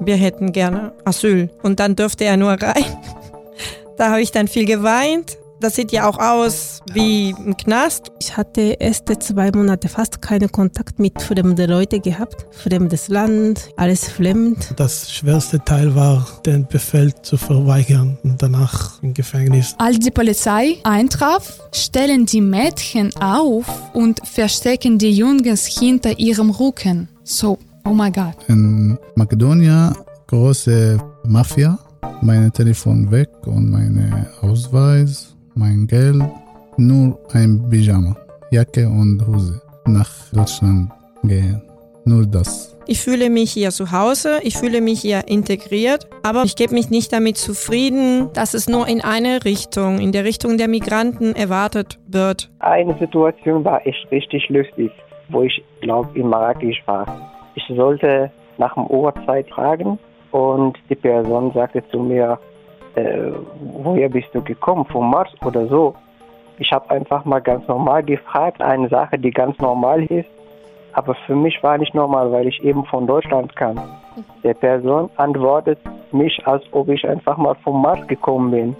wir hätten gerne Asyl. Und dann dürfte er nur rein. Da habe ich dann viel geweint. Das sieht ja auch aus wie ein Knast. Ich hatte erste zwei Monate fast keinen Kontakt mit fremden Leuten gehabt. Fremdes Land, alles fremd. Das schwerste Teil war, den Befehl zu verweigern und danach im Gefängnis. Als die Polizei eintraf, stellen die Mädchen auf und verstecken die Jungs hinter ihrem Rücken. So, oh mein Gott. In Makedonien große Mafia. Mein Telefon weg und mein Ausweis, mein Geld, nur ein Pyjama, Jacke und Hose. Nach Deutschland gehen. Nur das. Ich fühle mich hier zu Hause, ich fühle mich hier integriert, aber ich gebe mich nicht damit zufrieden, dass es nur in eine Richtung, in der Richtung der Migranten erwartet wird. Eine Situation war echt richtig lustig, wo ich glaube in Marrakesch war. Ich sollte nach dem Uhrzeit fragen und die Person sagte zu mir, äh, woher bist du gekommen, vom Mars oder so. Ich habe einfach mal ganz normal gefragt, eine Sache, die ganz normal ist, aber für mich war nicht normal, weil ich eben von Deutschland kam. Der Person antwortet mich, als ob ich einfach mal vom Mars gekommen bin.